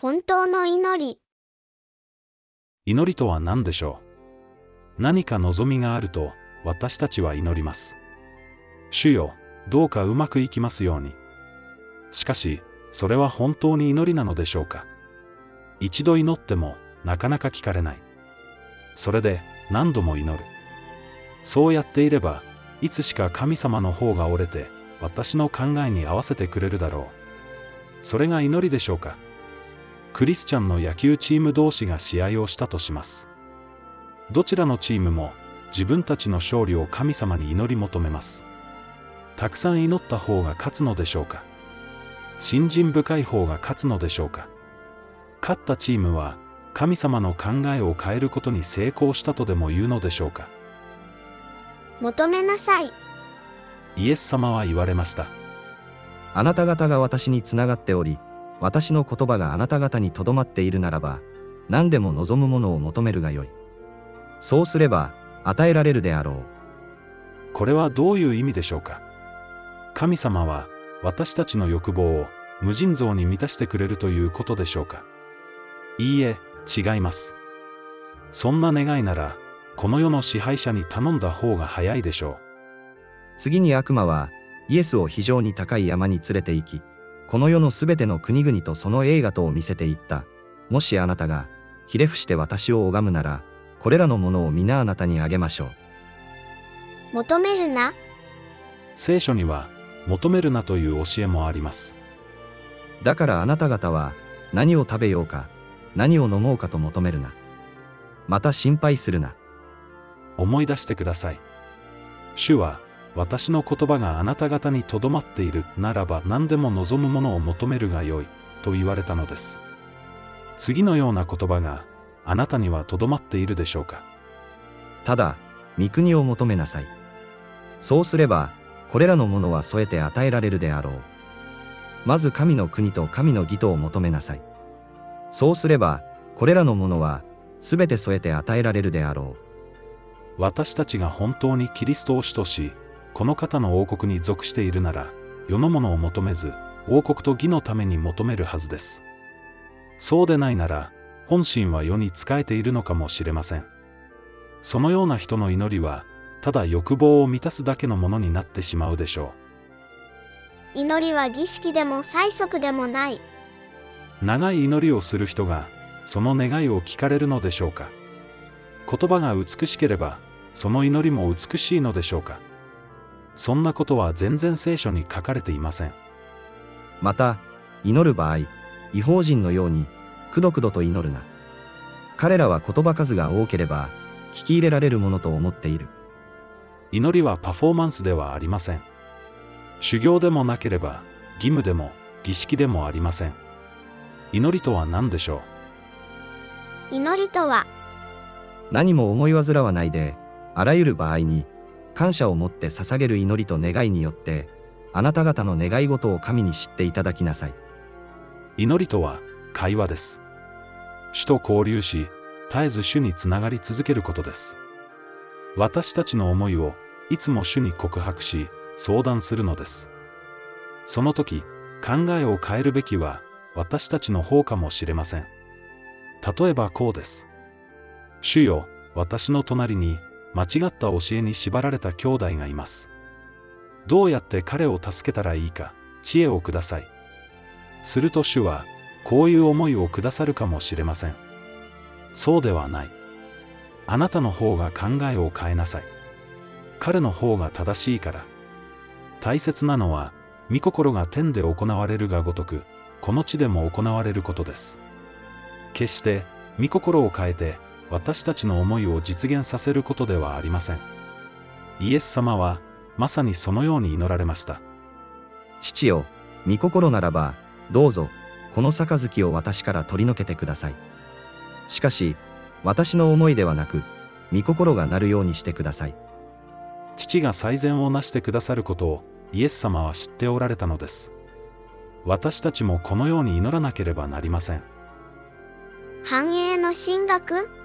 本当の祈り。祈りとは何でしょう？何か望みがあると、私たちは祈ります。主よ、どうかうまくいきますように。しかし、それは本当に祈りなのでしょうか？一度祈っても、なかなか聞かれない。それで、何度も祈る。そうやっていれば、いつしか神様の方が折れて、私の考えに合わせてくれるだろう。それが祈りでしょうか？クリスチャンの野球チーム同士が試合をしたとします。どちらのチームも自分たちの勝利を神様に祈り求めます。たくさん祈った方が勝つのでしょうか信心深い方が勝つのでしょうか勝ったチームは神様の考えを変えることに成功したとでも言うのでしょうか求めなさい。イエス様は言われました。あなた方が私につながっており、私の言葉があなた方にとどまっているならば、何でも望むものを求めるがよい。そうすれば、与えられるであろう。これはどういう意味でしょうか？神様は私たちの欲望を無尽蔵に満たしてくれるということでしょうか？いいえ、違います。そんな願いなら、この世の支配者に頼んだ方が早いでしょ次に悪魔は、イエスを非常に高い山に連れて行き、この世のすべての国々とその映画とを見せていった。もしあなたが、ひれ伏して私を拝むなら、これらのものを皆あなたにあげましょう。求めるな。う。聖書には、求めるなという教えもあります。だからあなた方は、何を食べようか、何を飲もうかと求めるな。また心配するな。思い出してください。主は、私の言葉があなた方にとどまっているならば何でも望むものを求めるがよい、と言われたのです。次のような言葉が、あなたにはとどまっているでしょうかただ、御国を求めなさい。そうすれば、これらのものは添えて与えられるであろう。まず神の国と神の義とを求めなさい。そうすれば、これらのものは、すべて添えて与えられるであろう。私たちが本当にキリストを主とし、この方の王国に属しているなら、世のものを求めず、王国と義のために求めるはずです。そうでないなら、本心は世に仕えているのかもしれません。そのような人の祈りは、ただ欲望を満たすだけのものになってしまうでしょ祈りは儀式でも催促でもない。う。長い祈りをする人が、その願いを聞かれるのでしょうか。言葉が美しければ、その祈りも美しいのでしょうか。そんなことは全然聖書に書かれていません。また、祈る場合、違法人のように、くどくどと祈るな。彼らは言葉数が多ければ、聞き入れられるものと思っている。祈りはパフォーマンスではありません。修行でもなければ、義務でも、儀式でもありません。祈りとは何でしょ祈りとは、何も思い煩わないで、あらゆる場合に、感謝を持って捧げる祈りと願いによって、あなた方の願い事を神に知っていただきなさい。祈りとは、会話です。主と交流し、絶えず主につながり続けることです。私たちの思いを、いつも主に告白し、相談するのです。その時、考えを変えるべきは、私たちの方かもしれません。例えばこうです。主よ、私の隣に、間違った教えに縛られた兄弟がいます。どうやって彼を助けたらいいか、知恵をください。すると主は、こういう思いをくださるかもしれません。そうではない。あなたの方が考えを変えなさい。彼の方が正しいから。大切なのは、御心が天で行われるがごとく、この地でも行われることです。決して、御心を変えて、私たちの思いを実現させることではありません。イエス様は、まさにそのように祈られました。父よ、御心ならば、どうぞ、この杯を私から取り除けてください。しかし、私の思いではなく、御心がなるようにしてください。父が最善をなしてくださることを、イエス様は知っておられたのです。私たちもこのように祈らなければなりません。繁栄の神学？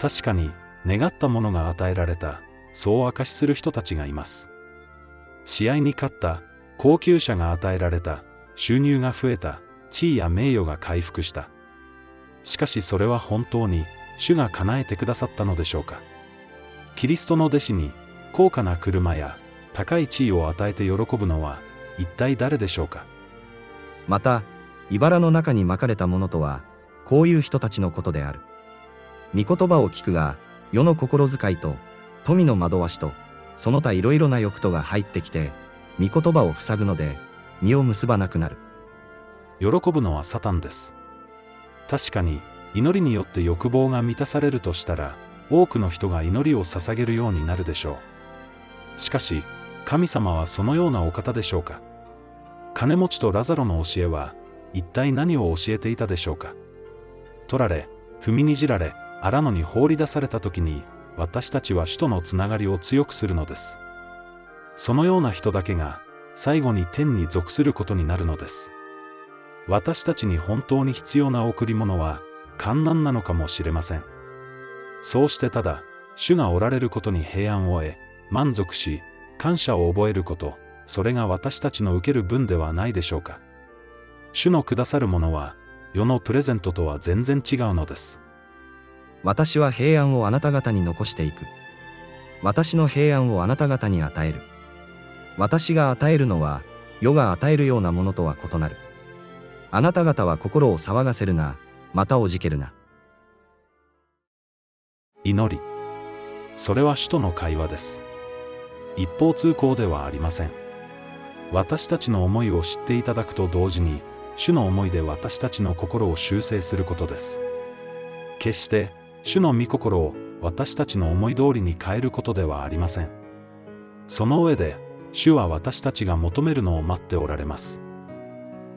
確かに、願ったものが与えられた、そう証しする人たちがいます。試合に勝った、高級車が与えられた、収入が増えた、地位や名誉が回復した。しかしそれは本当に、主が叶えてくださったのでしょうか。キリストの弟子に、高価な車や、高い地位を与えて喜ぶのは、一体誰でしょうか。また、茨の中に巻かれたものとは、こういう人たちのことである。御言葉を聞くが、世の心遣いと、富の惑わしと、その他いろいろな欲とが入ってきて、御言葉を塞ぐので、実を結ばなくなる。喜ぶのはサタンです。確かに、祈りによって欲望が満たされるとしたら、多くの人が祈りを捧げるようになるでしょう。しかし、神様はそのようなお方でしょうか。金持ちとラザロの教えは、一体何を教えていたでしょうか。取られ、踏みにじられ、荒野に放り出された時に、私たちは主とのつながりを強くするのです。そのような人だけが、最後に天に属することになるのです。私たちに本当に必要な贈り物は、観難なのかもしれません。そうしてただ、主がおられることに平安を得、満足し、感謝を覚えること、それが私たちの受ける分ではないでしょうか。主のくださるものは、世のプレゼントとは全然違うのです。私は平安をあなた方に残していく。私の平安をあなた方に与える。私が与えるのは、世が与えるようなものとは異なる。あなた方は心を騒がせるな、またおじけるな。祈り。それは主との会話です。一方通行ではありません。私たちの思いを知っていただくと同時に、主の思いで私たちの心を修正することです。決して、主の御心を私たちの思い通りに変えることではありません。その上で、主は私たちが求めるのを待っておられます。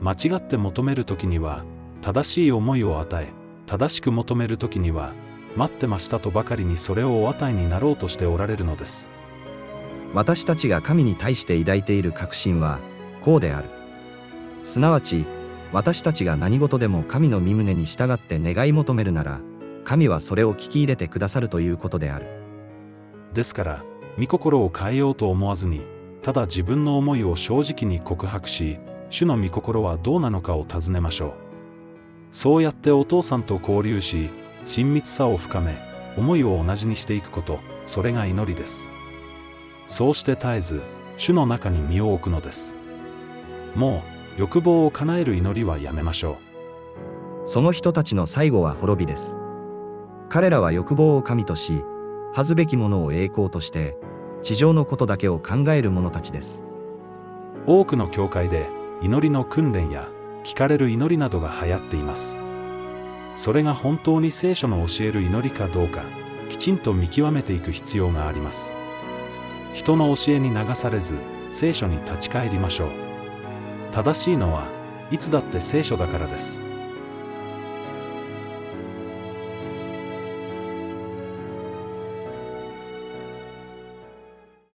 間違って求めるときには、正しい思いを与え、正しく求めるときには、待ってましたとばかりにそれをお与えになろうとしておられるのです。私たちが神に対して抱いている確信は、こうである。すなわち、私たちが何事でも神の身旨に従って願い求めるなら、神はそれを聞き入れてくださるということである。ですから、御心を変えようと思わずに、ただ自分の思いを正直に告白し、主の御心はどうなのかを尋ねましょう。そうやってお父さんと交流し、親密さを深め、思いを同じにしていくこと、それが祈りです。そうして絶えず、主の中に身を置くのです。もう、欲望を叶える祈りはやめましょう。その人たちの最後は滅びです。彼らは欲望を神とし、恥ずべきものを栄光として、地上のことだけを考える者たちです。多くの教会で、祈りの訓練や、聞かれる祈りなどが流行っています。それが本当に聖書の教える祈りかどうか、きちんと見極めていく必要があります。人の教えに流されず、聖書に立ち返りましょう。正しいのは、いつだって聖書だからです。